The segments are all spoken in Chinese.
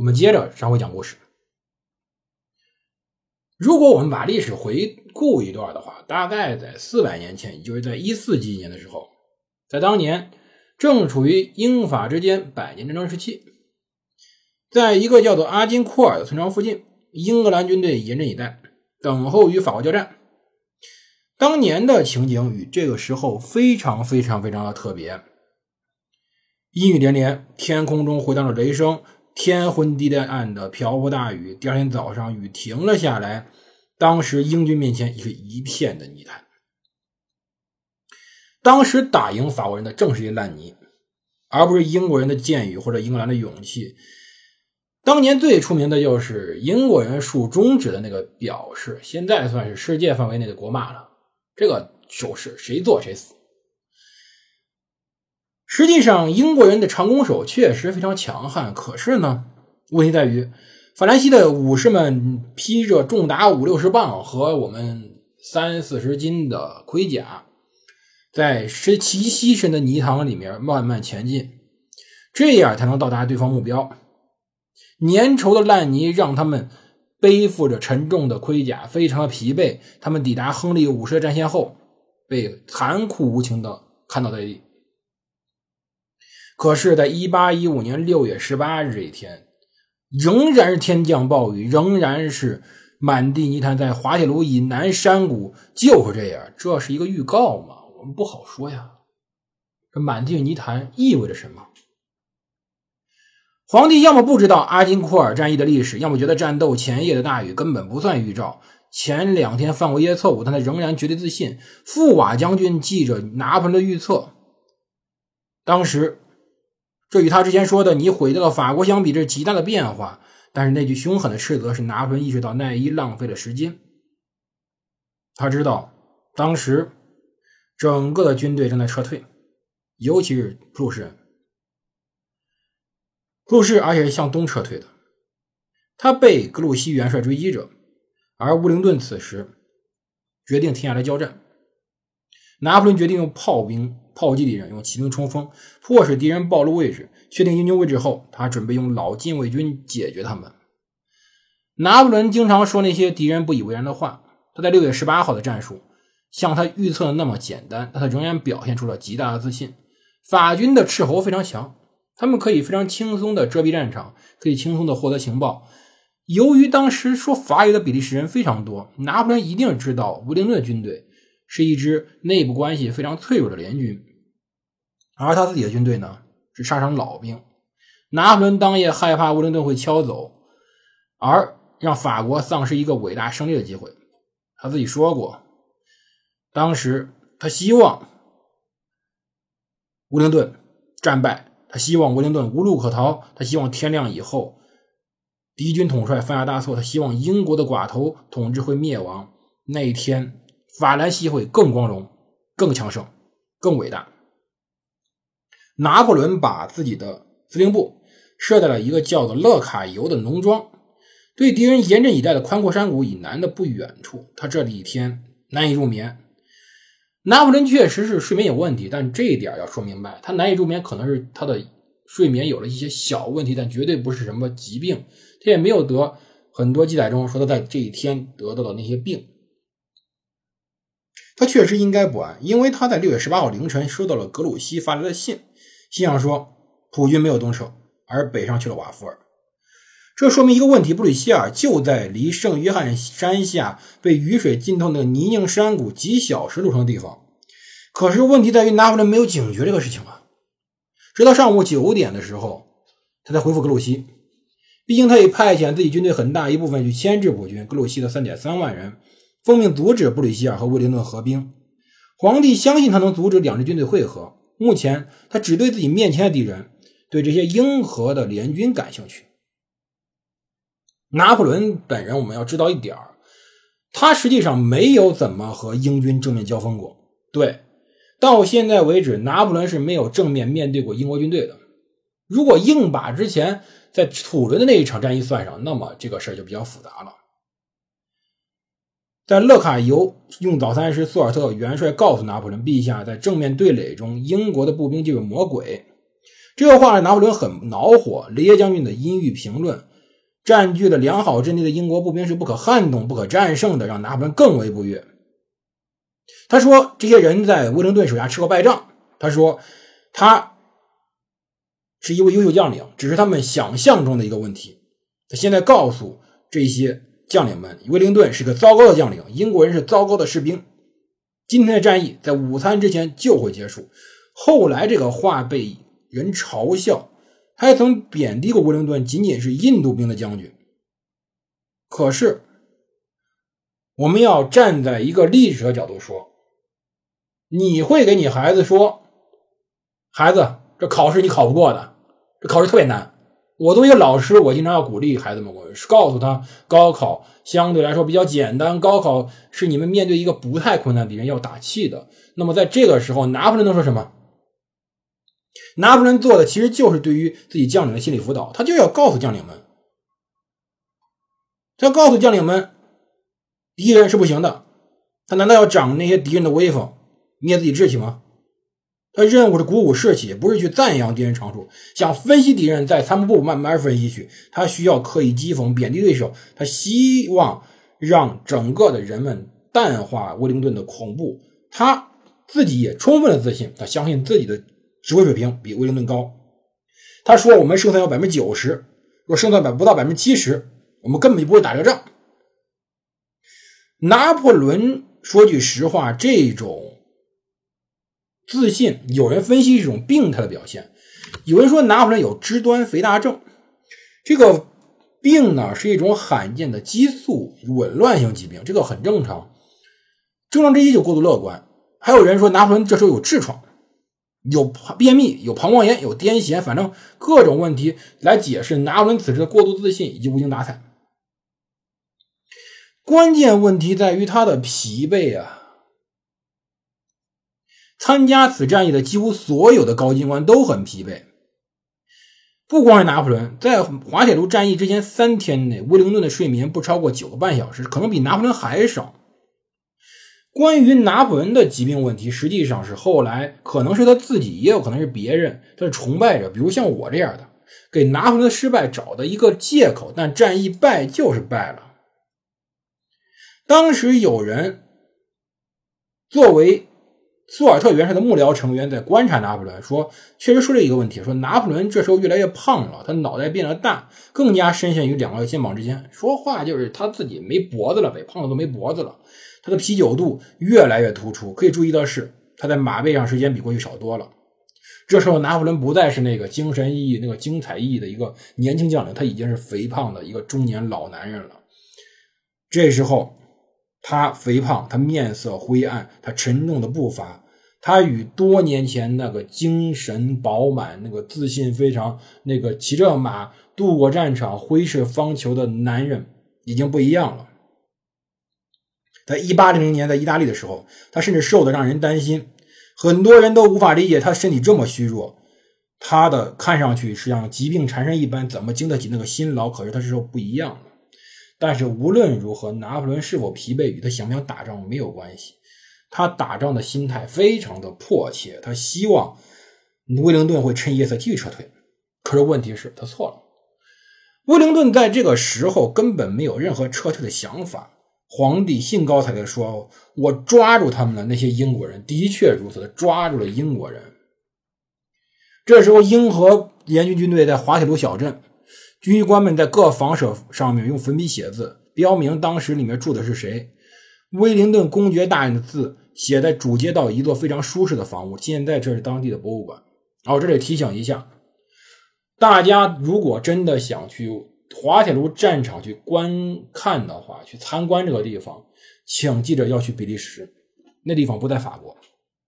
我们接着上回讲故事。如果我们把历史回顾一段的话，大概在四百年前，也就是在一四几年的时候，在当年。正处于英法之间百年战争时期，在一个叫做阿金库尔的村庄附近，英格兰军队严阵以待，等候与法国交战。当年的情景与这个时候非常非常非常的特别，阴雨连连，天空中回荡着雷声，天昏地暗的瓢泼大雨。第二天早上，雨停了下来，当时英军面前是一片的泥潭。当时打赢法国人的正是一烂泥，而不是英国人的剑雨或者英格兰的勇气。当年最出名的就是英国人竖中指的那个表示，现在算是世界范围内的国骂了。这个手势谁做谁死。实际上，英国人的长弓手确实非常强悍，可是呢，问题在于法兰西的武士们披着重达五六十磅和我们三四十斤的盔甲。在是极稀深的泥塘里面慢慢前进，这样才能到达对方目标。粘稠的烂泥让他们背负着沉重的盔甲，非常的疲惫。他们抵达亨利五世战线后，被残酷无情的看倒在地。可是，在一八一五年六月十八日这一天，仍然是天降暴雨，仍然是满地泥潭，在滑铁卢以南山谷就是这样。这是一个预告吗？我们不好说呀，这满地泥潭意味着什么？皇帝要么不知道阿金库尔战役的历史，要么觉得战斗前夜的大雨根本不算预兆。前两天犯过一些错误，但他仍然绝对自信。富瓦将军记着拿破仑的预测，当时这与他之前说的“你毁掉了法国”相比，这是极大的变化。但是那句凶狠的斥责，是拿破仑意识到奈伊浪费了时间。他知道当时。整个的军队正在撤退，尤其是普鲁士人。普鲁士而且是向东撤退的，他被格鲁希元帅追击着，而乌灵顿此时决定停下来交战。拿破仑决定用炮兵炮击敌人，用骑兵冲锋，迫使敌人暴露位置。确定英军位置后，他准备用老禁卫军解决他们。拿破仑经常说那些敌人不以为然的话。他在六月十八号的战术。像他预测的那么简单，但他仍然表现出了极大的自信。法军的斥候非常强，他们可以非常轻松的遮蔽战场，可以轻松的获得情报。由于当时说法语的比利时人非常多，拿破仑一定知道威灵顿军队是一支内部关系非常脆弱的联军，而他自己的军队呢是沙场老兵。拿破仑当夜害怕威灵顿会敲走，而让法国丧失一个伟大胜利的机会。他自己说过。当时他希望乌灵顿战败，他希望乌灵顿无路可逃，他希望天亮以后敌军统帅犯下大错，他希望英国的寡头统治会灭亡，那一天法兰西会更光荣、更强盛、更伟大。拿破仑把自己的司令部设在了一个叫做勒卡尤的农庄，对敌人严阵以待的宽阔山谷以南的不远处，他这里一天难以入眠。拿破仑确实是睡眠有问题，但这一点要说明白，他难以入眠可能是他的睡眠有了一些小问题，但绝对不是什么疾病。他也没有得很多记载中说他在这一天得到的那些病。他确实应该不安，因为他在六月十八号凌晨收到了格鲁希发来的信，信上说普军没有动手，而北上去了瓦夫尔。这说明一个问题：布吕希尔就在离圣约翰山下被雨水浸透的泥泞山谷几小时路程的地方。可是问题在于拿破仑没有警觉这个事情啊！直到上午九点的时候，他才回复格鲁希。毕竟他已派遣自己军队很大一部分去牵制普军。格鲁希的三点三万人奉命阻止布吕希尔和威灵顿合兵。皇帝相信他能阻止两支军队会合。目前他只对自己面前的敌人，对这些英荷的联军感兴趣。拿破仑本人，我们要知道一点儿，他实际上没有怎么和英军正面交锋过。对，到现在为止，拿破仑是没有正面面对过英国军队的。如果硬把之前在土伦的那一场战役算上，那么这个事儿就比较复杂了。在勒卡尤用早餐时，苏尔特元帅告诉拿破仑：“陛下在正面对垒中，英国的步兵就是魔鬼。”这个话让拿破仑很恼火。雷耶将军的阴郁评论，占据了良好阵地的英国步兵是不可撼动、不可战胜的，让拿破仑更为不悦。他说：“这些人在威灵顿手下吃过败仗。”他说：“他是一位优秀将领，只是他们想象中的一个问题。”他现在告诉这些。将领们，威灵顿是个糟糕的将领，英国人是糟糕的士兵。今天的战役在午餐之前就会结束。后来这个话被人嘲笑，还曾贬低过威灵顿仅仅是印度兵的将军。可是，我们要站在一个历史的角度说，你会给你孩子说：“孩子，这考试你考不过的，这考试特别难。”我作为一个老师，我经常要鼓励孩子们，我告诉他，高考相对来说比较简单，高考是你们面对一个不太困难敌人要打气的。那么在这个时候，拿破仑能说什么？拿破仑做的其实就是对于自己将领的心理辅导，他就要告诉将领们，他告诉将领们，敌人是不行的，他难道要长那些敌人的威风，灭自己志气吗？他任务是鼓舞士气，不是去赞扬敌人长处。想分析敌人，在参谋部慢慢分析去。他需要刻意讥讽、贬低对手。他希望让整个的人们淡化威灵顿的恐怖。他自己也充分的自信，他相信自己的指挥水平比威灵顿高。他说：“我们胜算要百分之九十，若胜算百不到百分之七十，我们根本就不会打这个仗。”拿破仑说句实话，这种。自信，有人分析是一种病态的表现，有人说拿破仑有肢端肥大症，这个病呢是一种罕见的激素紊乱性疾病，这个很正常。症状之一就过度乐观，还有人说拿破仑这时候有痔疮，有便秘，有膀胱炎，有癫痫，反正各种问题来解释拿破仑此时的过度自信以及无精打采。关键问题在于他的疲惫啊。参加此战役的几乎所有的高级官都很疲惫，不光是拿破仑，在滑铁卢战役之前三天内，威灵顿的睡眠不超过九个半小时，可能比拿破仑还少。关于拿破仑的疾病问题，实际上是后来可能是他自己，也有可能是别人，他是崇拜者，比如像我这样的，给拿破仑的失败找的一个借口。但战役败就是败了。当时有人作为。苏尔特元帅的幕僚成员在观察拿破仑，说：“确实说了一个问题，说拿破仑这时候越来越胖了，他脑袋变得大，更加深陷于两个肩膀之间。说话就是他自己没脖子了，被胖的都没脖子了。他的啤酒肚越来越突出。可以注意的是，他在马背上时间比过去少多了。这时候，拿破仑不再是那个精神奕奕、那个精彩奕奕的一个年轻将领，他已经是肥胖的一个中年老男人了。这时候。”他肥胖，他面色灰暗，他沉重的步伐，他与多年前那个精神饱满、那个自信非常、那个骑着马渡过战场、挥斥方遒的男人已经不一样了。在一八零零年在意大利的时候，他甚至瘦得让人担心，很多人都无法理解他身体这么虚弱，他的看上去是像疾病缠身一般，怎么经得起那个辛劳？可是他是不一样。但是无论如何，拿破仑是否疲惫与他想不想打仗没有关系。他打仗的心态非常的迫切，他希望威灵顿会趁夜色继续撤退。可是问题是，他错了。威灵顿在这个时候根本没有任何撤退的想法。皇帝兴高采烈说：“我抓住他们了。”那些英国人的确如此，抓住了英国人。这时候，英和联军军队在滑铁卢小镇。军医官们在各房舍上面用粉笔写字，标明当时里面住的是谁。威灵顿公爵大人的字写在主街道一座非常舒适的房屋，现在这是当地的博物馆。哦，这里提醒一下大家，如果真的想去滑铁卢战场去观看的话，去参观这个地方，请记着要去比利时，那地方不在法国，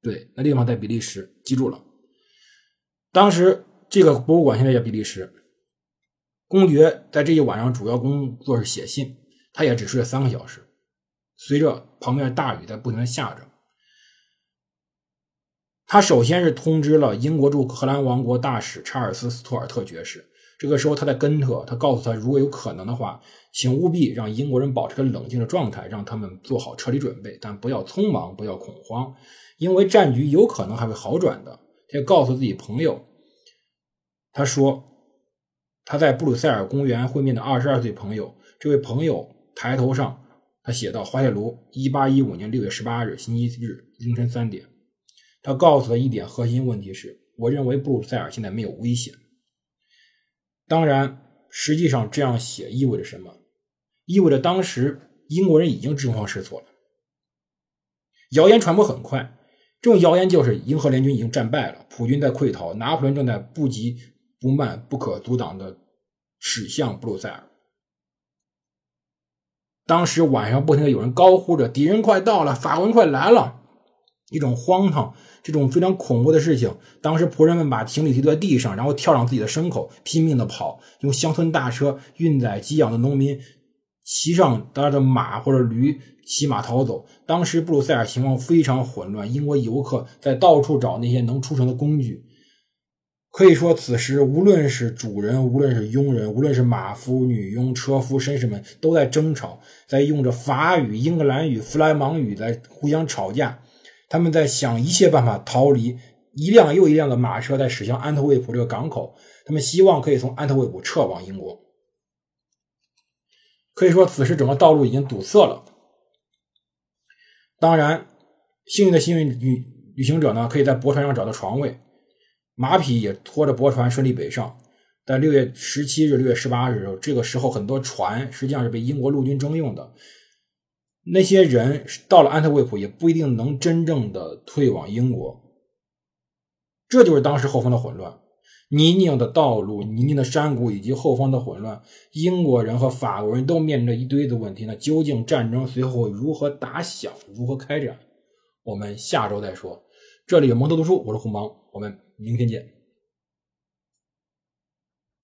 对，那地方在比利时，记住了。当时这个博物馆现在叫比利时。公爵在这一晚上主要工作是写信，他也只睡了三个小时。随着旁边的大雨在不停的下着，他首先是通知了英国驻荷兰王国大使查尔斯·斯图尔特爵士。这个时候他在根特，他告诉他，如果有可能的话，请务必让英国人保持冷静的状态，让他们做好撤离准备，但不要匆忙，不要恐慌，因为战局有可能还会好转的。他告诉自己朋友，他说他在布鲁塞尔公园会面的二十二岁朋友，这位朋友抬头上。他写到滑铁卢，一八一五年六月十八日星期日凌晨三点。他告诉他一点核心问题是：我认为布鲁塞尔现在没有危险。当然，实际上这样写意味着什么？意味着当时英国人已经惊慌失措了。谣言传播很快，这种谣言就是英荷联军已经战败了，普军在溃逃，拿破仑正在布吉不慢、不可阻挡的驶向布鲁塞尔。当时晚上不停的有人高呼着“敌人快到了，法国人快来了”，一种荒唐、这种非常恐怖的事情。当时仆人们把行李提在地上，然后跳上自己的牲口，拼命的跑，用乡村大车运载给养的农民骑上他的马或者驴骑马逃走。当时布鲁塞尔情况非常混乱，英国游客在到处找那些能出城的工具。可以说，此时无论是主人，无论是佣人，无论是马夫、女佣、车夫、绅士们，都在争吵，在用着法语、英格兰语、弗莱芒语在互相吵架。他们在想一切办法逃离。一辆又一辆的马车在驶向安特卫普这个港口，他们希望可以从安特卫普撤往英国。可以说，此时整个道路已经堵塞了。当然，幸运的幸运旅旅行者呢，可以在驳船上找到床位。马匹也拖着驳船顺利北上。但六月十七日、六月十八日，这个时候很多船实际上是被英国陆军征用的。那些人到了安特卫普，也不一定能真正的退往英国。这就是当时后方的混乱：泥泞的道路、泥泞的山谷以及后方的混乱。英国人和法国人都面临着一堆的问题。那究竟战争随后如何打响、如何开展？我们下周再说。这里有蒙特读书，我是胡芒，我们明天见。